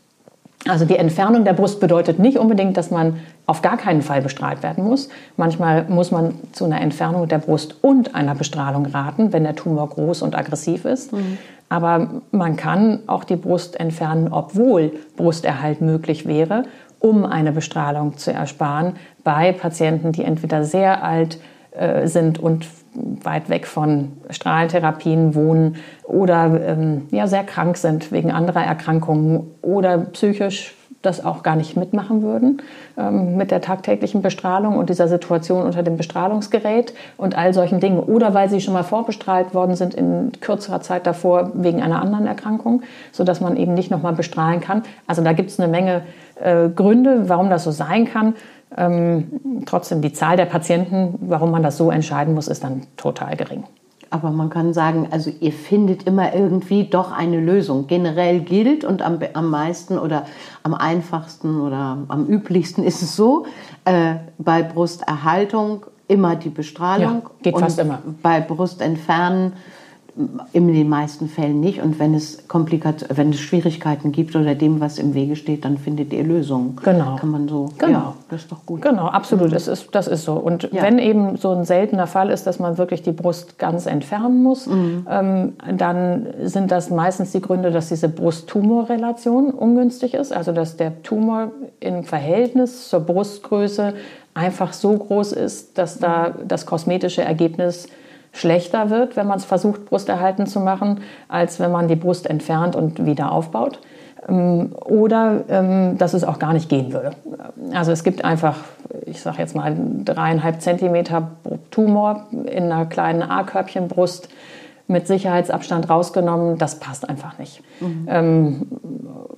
Also die Entfernung der Brust bedeutet nicht unbedingt, dass man auf gar keinen Fall bestrahlt werden muss. Manchmal muss man zu einer Entfernung der Brust und einer Bestrahlung raten, wenn der Tumor groß und aggressiv ist. Mhm. Aber man kann auch die Brust entfernen, obwohl Brusterhalt möglich wäre, um eine Bestrahlung zu ersparen bei Patienten, die entweder sehr alt äh, sind und weit weg von Strahlentherapien wohnen oder ähm, ja, sehr krank sind wegen anderer Erkrankungen oder psychisch das auch gar nicht mitmachen würden ähm, mit der tagtäglichen Bestrahlung und dieser Situation unter dem Bestrahlungsgerät und all solchen Dingen. Oder weil sie schon mal vorbestrahlt worden sind in kürzerer Zeit davor wegen einer anderen Erkrankung, sodass man eben nicht nochmal bestrahlen kann. Also da gibt es eine Menge äh, Gründe, warum das so sein kann. Ähm, trotzdem, die Zahl der Patienten, warum man das so entscheiden muss, ist dann total gering. Aber man kann sagen, also ihr findet immer irgendwie doch eine Lösung. Generell gilt und am, am meisten oder am einfachsten oder am üblichsten ist es so, äh, bei Brusterhaltung immer die Bestrahlung. Ja, geht fast immer. Bei Brustentfernen in den meisten Fällen nicht. Und wenn es Komplikat wenn es Schwierigkeiten gibt oder dem, was im Wege steht, dann findet ihr Lösungen. Genau. Kann man so. Genau. Ja, das ist doch gut. Genau, absolut. Mhm. Das, ist, das ist so. Und ja. wenn eben so ein seltener Fall ist, dass man wirklich die Brust ganz entfernen muss, mhm. ähm, dann sind das meistens die Gründe, dass diese Brust-Tumor-Relation ungünstig ist. Also dass der Tumor im Verhältnis zur Brustgröße einfach so groß ist, dass da das kosmetische Ergebnis schlechter wird, wenn man es versucht, brusterhalten zu machen, als wenn man die Brust entfernt und wieder aufbaut. Ähm, oder ähm, dass es auch gar nicht gehen würde. Also es gibt einfach, ich sage jetzt mal, dreieinhalb Zentimeter Tumor in einer kleinen A-Körbchenbrust mit Sicherheitsabstand rausgenommen. Das passt einfach nicht. Mhm. Ähm,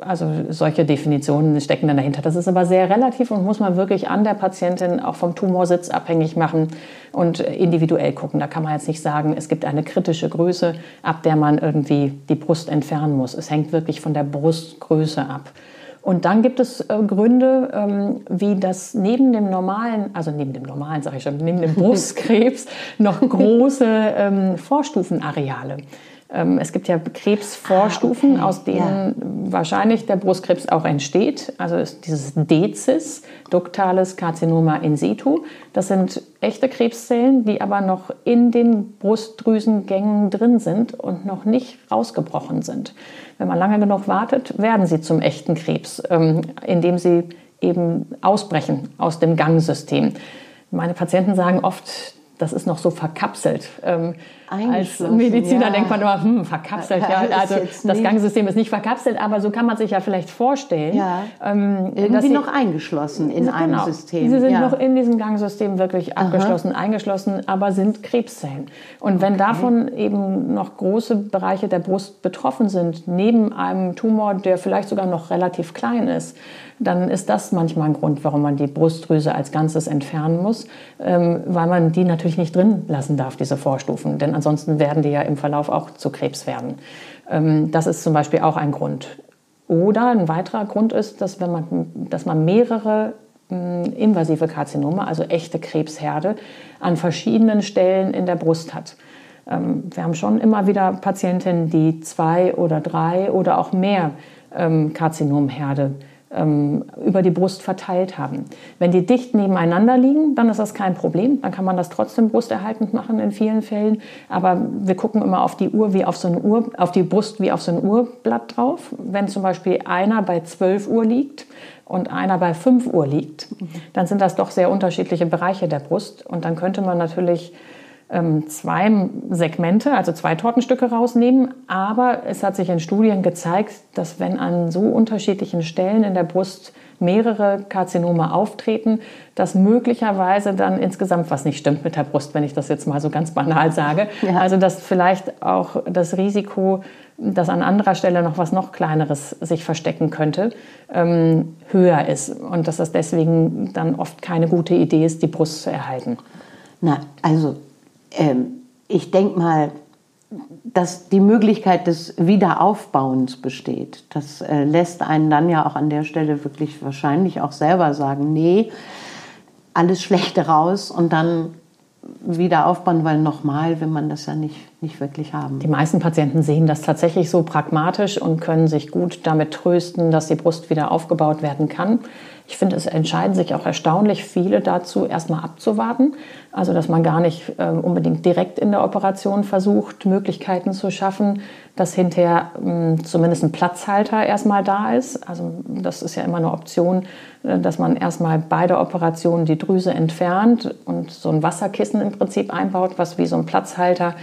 also solche Definitionen stecken dann dahinter. Das ist aber sehr relativ und muss man wirklich an der Patientin auch vom Tumorsitz abhängig machen und individuell gucken. Da kann man jetzt nicht sagen, es gibt eine kritische Größe, ab der man irgendwie die Brust entfernen muss. Es hängt wirklich von der Brustgröße ab. Und dann gibt es äh, Gründe, ähm, wie das neben dem normalen, also neben dem normalen, sage ich schon, neben dem Brustkrebs *laughs* noch große ähm, Vorstufenareale Ähm, es gibt ja Krebsvorstufen, ah, okay. aus denen ja. wahrscheinlich der Brustkrebs auch entsteht. Also ist dieses Dezis, duktales Karzinoma in situ. Das sind echte Krebszellen, die aber noch in den Brustdrüsengängen drin sind und noch nicht rausgebrochen sind. Wenn man lange genug wartet, werden sie zum echten Krebs, ähm, indem sie eben ausbrechen aus dem Gangsystem. Meine Patienten sagen oft, das ist noch so verkapselt. Ähm, als Mediziner ja. denkt man immer, hm, verkapselt, ja. Also das Gangsystem ist nicht verkapselt, aber so kann man sich ja vielleicht vorstellen. Ja. Ähm, Irgendwie sie, noch eingeschlossen in genau, einem System. Sie sind ja. noch in diesem Gangsystem wirklich abgeschlossen, Aha. eingeschlossen, aber sind Krebszellen. Und wenn okay. davon eben noch große Bereiche der Brust betroffen sind, neben einem Tumor, der vielleicht sogar noch relativ klein ist, dann ist das manchmal ein Grund, warum man die Brustdrüse als Ganzes entfernen muss, ähm, weil man die natürlich nicht drin lassen darf, diese Vorstufen. Denn ansonsten werden die ja im Verlauf auch zu Krebs werden. Ähm, das ist zum Beispiel auch ein Grund. Oder ein weiterer Grund ist, dass, wenn man, dass man mehrere mm, invasive Karzinome, also echte Krebsherde, an verschiedenen Stellen in der Brust hat. Ähm, wir haben schon immer wieder Patientinnen, die zwei oder drei oder auch mehr Karzinomherde ähm, über die Brust verteilt haben. Wenn die dicht nebeneinander liegen, dann ist das kein Problem. Dann kann man das trotzdem brusterhaltend machen in vielen Fällen. Aber wir gucken immer auf die Uhr wie auf so eine Uhr, auf die Brust wie auf so ein Uhrblatt drauf. Wenn zum Beispiel einer bei 12 Uhr liegt und einer bei 5 Uhr liegt, dann sind das doch sehr unterschiedliche Bereiche der Brust. Und dann könnte man natürlich zwei Segmente, also zwei Tortenstücke rausnehmen. Aber es hat sich in Studien gezeigt, dass wenn an so unterschiedlichen Stellen in der Brust mehrere Karzinome auftreten, dass möglicherweise dann insgesamt was nicht stimmt mit der Brust, wenn ich das jetzt mal so ganz banal sage. Ja. Also dass vielleicht auch das Risiko, dass an anderer Stelle noch was noch Kleineres sich verstecken könnte, ähm, höher ist und dass das deswegen dann oft keine gute Idee ist, die Brust zu erhalten. Na, also ähm, ich denke mal, dass die Möglichkeit des Wiederaufbauens besteht. Das äh, lässt einen dann ja auch an der Stelle wirklich wahrscheinlich auch selber sagen, nee, alles Schlechte raus und dann wieder aufbauen, weil nochmal will man das ja nicht, nicht wirklich haben. Die meisten Patienten sehen das tatsächlich so pragmatisch und können sich gut damit trösten, dass die Brust wieder aufgebaut werden kann. Ich finde, es entscheiden sich auch erstaunlich viele dazu, erstmal abzuwarten. Also, dass man gar nicht äh, unbedingt direkt in der Operation versucht, Möglichkeiten zu schaffen, dass hinterher äh, zumindest ein Platzhalter erstmal da ist. Also, das ist ja immer eine Option, äh, dass man erstmal bei der Operation die Drüse entfernt und so ein Wasserkissen im Prinzip einbaut, was wie so ein Platzhalter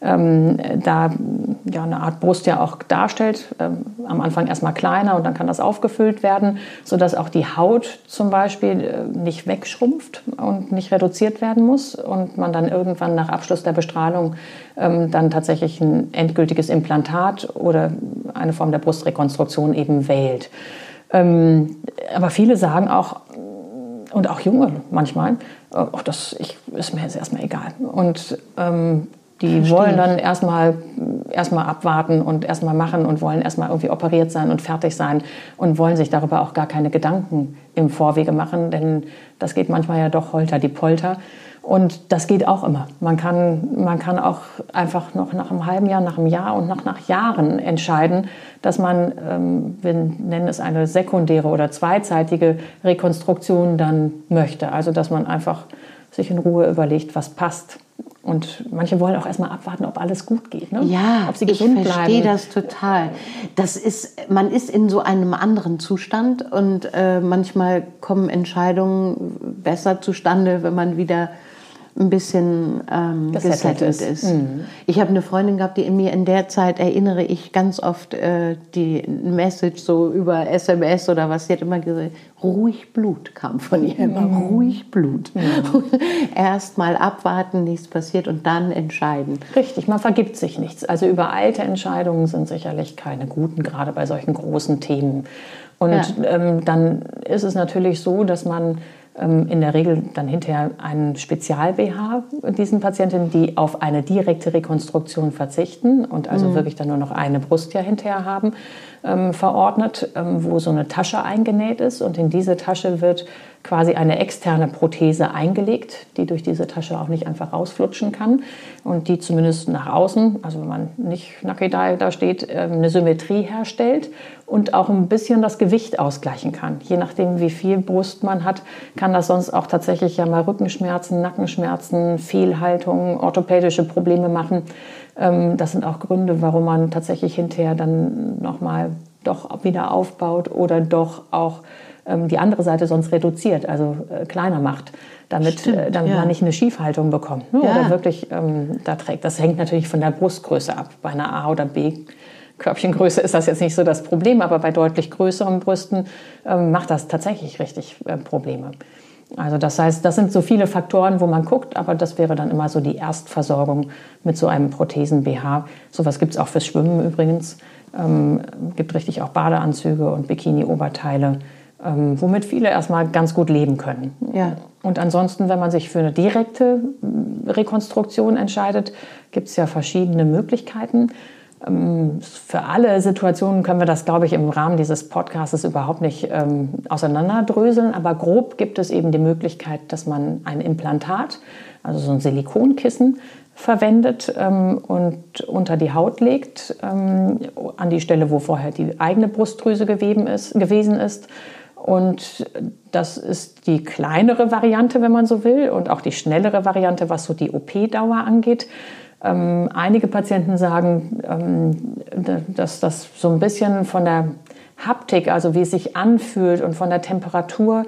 ähm, da ja, eine Art Brust ja auch darstellt. Ähm, am Anfang erstmal kleiner und dann kann das aufgefüllt werden, sodass auch die Haut zum Beispiel äh, nicht wegschrumpft und nicht reduziert werden muss und man dann irgendwann nach Abschluss der Bestrahlung ähm, dann tatsächlich ein endgültiges Implantat oder eine Form der Brustrekonstruktion eben wählt. Ähm, aber viele sagen auch, und auch Junge manchmal, äh, oh, das ich, ist mir jetzt erstmal egal. Und ähm, die Verstehe. wollen dann erstmal erstmal abwarten und erstmal machen und wollen erstmal irgendwie operiert sein und fertig sein und wollen sich darüber auch gar keine Gedanken im Vorwege machen, denn das geht manchmal ja doch holter die Polter. Und das geht auch immer. Man kann, man kann auch einfach noch nach einem halben Jahr, nach einem Jahr und nach, nach Jahren entscheiden, dass man, ähm, wir nennen es eine sekundäre oder zweizeitige Rekonstruktion dann möchte. Also dass man einfach sich in Ruhe überlegt, was passt. Und manche wollen auch erstmal abwarten, ob alles gut geht. Ne? Ja, ob sie gesund ich verstehe das total. Das ist, man ist in so einem anderen Zustand und äh, manchmal kommen Entscheidungen besser zustande, wenn man wieder ein bisschen ähm, gesettelt ist. ist. Mhm. Ich habe eine Freundin gehabt, die in mir in der Zeit erinnere ich ganz oft äh, die Message so über SMS oder was. Sie hat immer gesagt, ruhig Blut kam von ihr immer, mhm. ruhig Blut. Mhm. *laughs* Erst mal abwarten, nichts passiert und dann entscheiden. Richtig, man vergibt sich nichts. Also übereilte Entscheidungen sind sicherlich keine guten, gerade bei solchen großen Themen. Und ja. ähm, dann ist es natürlich so, dass man in der Regel dann hinterher einen Spezial-BH diesen Patientinnen, die auf eine direkte Rekonstruktion verzichten und also mhm. wirklich dann nur noch eine Brust ja hinterher haben, ähm, verordnet, ähm, wo so eine Tasche eingenäht ist und in diese Tasche wird quasi eine externe Prothese eingelegt, die durch diese Tasche auch nicht einfach rausflutschen kann und die zumindest nach außen, also wenn man nicht nackig da, steht, ähm, eine Symmetrie herstellt und auch ein bisschen das Gewicht ausgleichen kann. Je nachdem, wie viel Brust man hat, kann das sonst auch tatsächlich ja mal Rückenschmerzen, Nackenschmerzen, Fehlhaltungen, orthopädische Probleme machen. Ähm, das sind auch Gründe, warum man tatsächlich hinterher dann nochmal doch wieder aufbaut oder doch auch die andere Seite sonst reduziert, also äh, kleiner macht, damit, Stimmt, äh, damit ja. man nicht eine Schiefhaltung bekommt ne? ja. oder wirklich ähm, da trägt. Das hängt natürlich von der Brustgröße ab. Bei einer A oder B Körbchengröße ist das jetzt nicht so das Problem, aber bei deutlich größeren Brüsten ähm, macht das tatsächlich richtig äh, Probleme. Also das heißt, das sind so viele Faktoren, wo man guckt, aber das wäre dann immer so die Erstversorgung mit so einem Prothesen-BH. Sowas gibt es auch fürs Schwimmen übrigens. Ähm, gibt richtig auch Badeanzüge und Bikini-Oberteile, ähm, womit viele erstmal ganz gut leben können. Ja. Und ansonsten, wenn man sich für eine direkte Rekonstruktion entscheidet, gibt es ja verschiedene Möglichkeiten. Ähm, für alle Situationen können wir das, glaube ich, im Rahmen dieses Podcasts überhaupt nicht ähm, auseinanderdröseln. Aber grob gibt es eben die Möglichkeit, dass man ein Implantat, also so ein Silikonkissen, verwendet ähm, und unter die Haut legt, ähm, an die Stelle, wo vorher die eigene Brustdrüse ist, gewesen ist. Und das ist die kleinere Variante, wenn man so will, und auch die schnellere Variante, was so die OP-Dauer angeht. Ähm, einige Patienten sagen, ähm, dass das so ein bisschen von der Haptik, also wie es sich anfühlt und von der Temperatur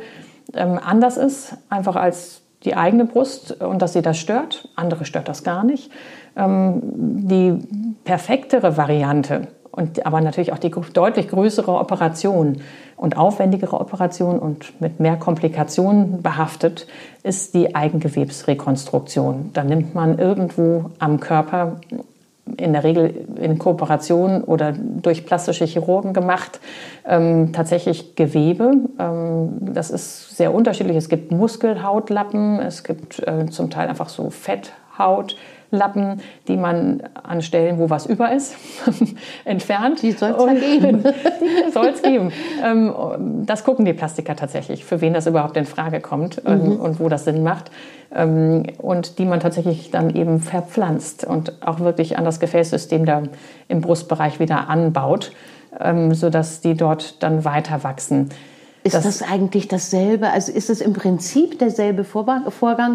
ähm, anders ist, einfach als die eigene Brust und dass sie das stört. Andere stört das gar nicht. Ähm, die perfektere Variante und aber natürlich auch die deutlich größere Operation und aufwendigere Operation und mit mehr Komplikationen behaftet ist die Eigengewebsrekonstruktion. Da nimmt man irgendwo am Körper in der Regel in Kooperation oder durch plastische Chirurgen gemacht, ähm, tatsächlich Gewebe. Ähm, das ist sehr unterschiedlich. Es gibt Muskelhautlappen, es gibt äh, zum Teil einfach so Fetthaut. Lappen, die man an Stellen, wo was über ist, *laughs* entfernt. Die soll es geben. *laughs* die soll es geben. Ähm, das gucken die Plastiker tatsächlich, für wen das überhaupt in Frage kommt ähm, mhm. und wo das Sinn macht. Ähm, und die man tatsächlich dann eben verpflanzt und auch wirklich an das Gefäßsystem da im Brustbereich wieder anbaut, sodass die dort dann weiter wachsen. Ist das, das, eigentlich dasselbe? Also ist es im Prinzip derselbe Vorgang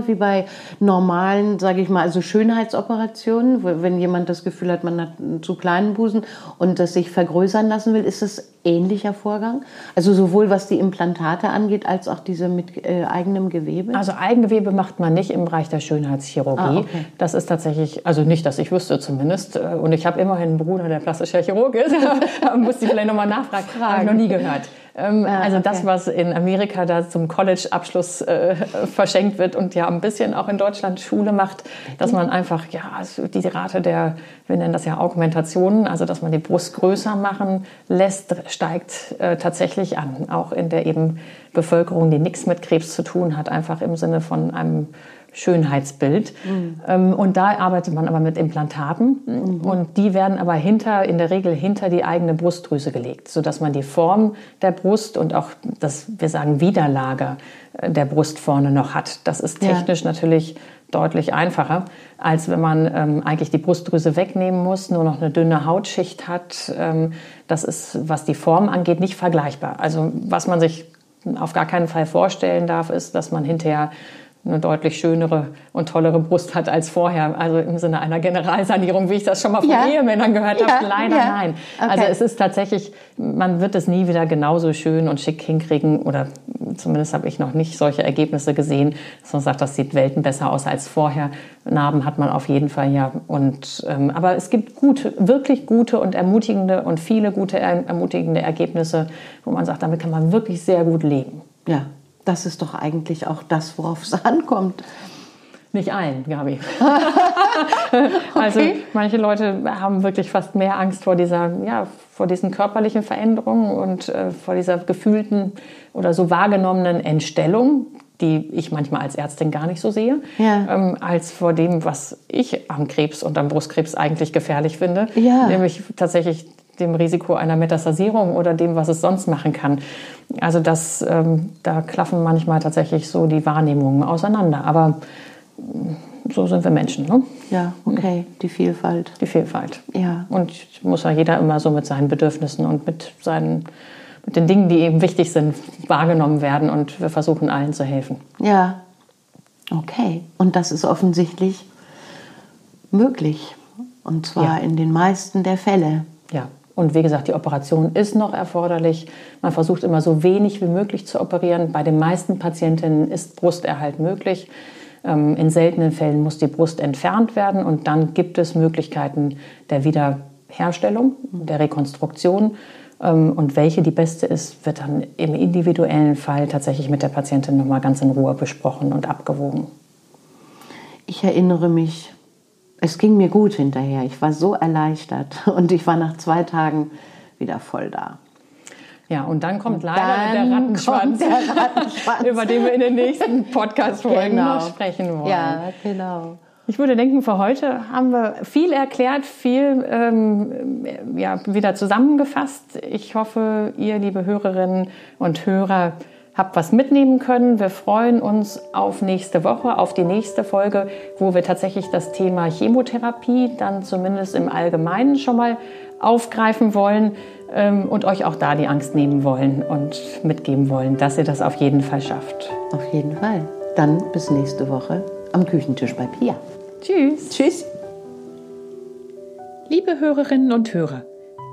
wie bei normalen, sage ich mal, also Schönheitsoperationen, wenn jemand das Gefühl hat, man hat einen zu kleinen Busen und das sich vergrößern lassen will, ist das ähnlicher Vorgang? Also sowohl was die Implantate angeht, als auch diese mit äh, eigenem Gewebe? Also Eigengewebe macht man nicht im Bereich der Schönheitschirurgie. Ah, okay. Das ist tatsächlich, also nicht, dass ich wüsste zumindest. Äh, und ich habe immerhin einen Bruder, der plastischer Chirurg ist. *laughs* Muss ich vielleicht nochmal nachfragen. Habe ich noch nie gehört. Ähm, ah, also okay. das, was in Amerika da zum College-Abschluss äh, verschenkt wird und ja ein bisschen auch in Deutschland Schule macht, dass man einfach, ja, also die Rate der, wir nennen das ja Augmentationen, also dass man die Brust größer machen lässt, steigt äh, tatsächlich an. Auch in der eben Bevölkerung, die nichts mit Krebs zu tun hat, einfach im Sinne von einem Schönheitsbild. Mhm. Und da arbeitet man aber mit Implantaten mhm. und die werden aber hinter, in der Regel hinter die eigene Brustdrüse gelegt, sodass man die Form der Brust und auch das, wir sagen, Widerlager äh, der Brust vorne noch hat. Das ist technisch ja. natürlich deutlich einfacher, als wenn man ähm, eigentlich die Brustdrüse wegnehmen muss, nur noch eine dünne Hautschicht hat. Ähm, das ist, was die Form angeht, nicht vergleichbar. Also was man sich auf gar keinen Fall vorstellen darf, ist, dass man hinterher eine deutlich schönere und tollere Brust hat als vorher. Also im Sinne einer Generalsanierung, wie ich das schon mal von ja. Ehemännern gehört ja. habe. Leider ja. nein. Okay. Also es ist tatsächlich, man wird es nie wieder genauso schön und schick hinkriegen oder zumindest habe ich noch nicht solche Ergebnisse gesehen, dass man sagt, das sieht Welten besser aus als vorher. Narben hat man auf jeden Fall ja. Und, ähm, aber es gibt gute, wirklich gute und ermutigende und viele gute, ermutigende Ergebnisse, wo man sagt, damit kann man wirklich sehr gut leben. Ja, das ist doch eigentlich auch das, worauf es *laughs* ankommt. Nicht allen, Gabi. *laughs* also okay. manche Leute haben wirklich fast mehr Angst vor dieser, ja, vor diesen körperlichen Veränderungen und äh, vor dieser gefühlten oder so wahrgenommenen Entstellung, die ich manchmal als Ärztin gar nicht so sehe, ja. ähm, als vor dem, was ich am Krebs und am Brustkrebs eigentlich gefährlich finde, ja. nämlich tatsächlich dem Risiko einer Metastasierung oder dem, was es sonst machen kann. Also das, ähm, da klaffen manchmal tatsächlich so die Wahrnehmungen auseinander. Aber so sind wir Menschen. Ne? Ja, okay, die Vielfalt. Die Vielfalt. Ja. Und muss ja jeder immer so mit seinen Bedürfnissen und mit, seinen, mit den Dingen, die eben wichtig sind, wahrgenommen werden. Und wir versuchen allen zu helfen. Ja, okay. Und das ist offensichtlich möglich. Und zwar Ja. in den meisten der Fälle. Ja, und wie gesagt, die Operation ist noch erforderlich. Man versucht immer so wenig wie möglich zu operieren. Bei den meisten Patientinnen ist Brusterhalt möglich. Ähm, In seltenen Fällen muss die Brust entfernt werden und dann gibt es Möglichkeiten der Wiederherstellung, der Rekonstruktion. Ähm, Und welche die beste ist, wird dann im individuellen Fall tatsächlich mit der Patientin nochmal ganz in Ruhe besprochen und abgewogen. Ich erinnere mich, es ging mir gut hinterher. Ich war so erleichtert *laughs* und ich war nach zwei Tagen wieder voll da. Ja, und dann kommt leider dann der Rattenschwanz, kommt der *laughs* Rattenschwanz. über den wir in den nächsten Podcast-Folgen Genau. noch sprechen wollen. Ja, genau. Ich würde denken, für heute haben wir viel erklärt, viel ähm, ja, wieder zusammengefasst. Ich hoffe, ihr, liebe Hörerinnen und Hörer, habt was mitnehmen können. Wir freuen uns auf nächste Woche, auf die nächste Folge, wo wir tatsächlich das Thema Chemotherapie dann zumindest im Allgemeinen schon mal aufgreifen wollen ähm, und euch auch da die Angst nehmen wollen und mitgeben wollen, dass ihr das auf jeden Fall schafft. Auf jeden Fall. Dann bis nächste Woche am Küchentisch bei Pia. Tschüss. Tschüss. Liebe Hörerinnen und Hörer,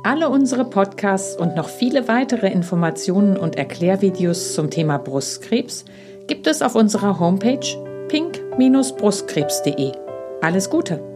alle unsere Podcasts und noch viele weitere Informationen und Erklärvideos zum Thema Brustkrebs gibt es auf unserer Homepage pink-brustkrebs.de. Alles Gute!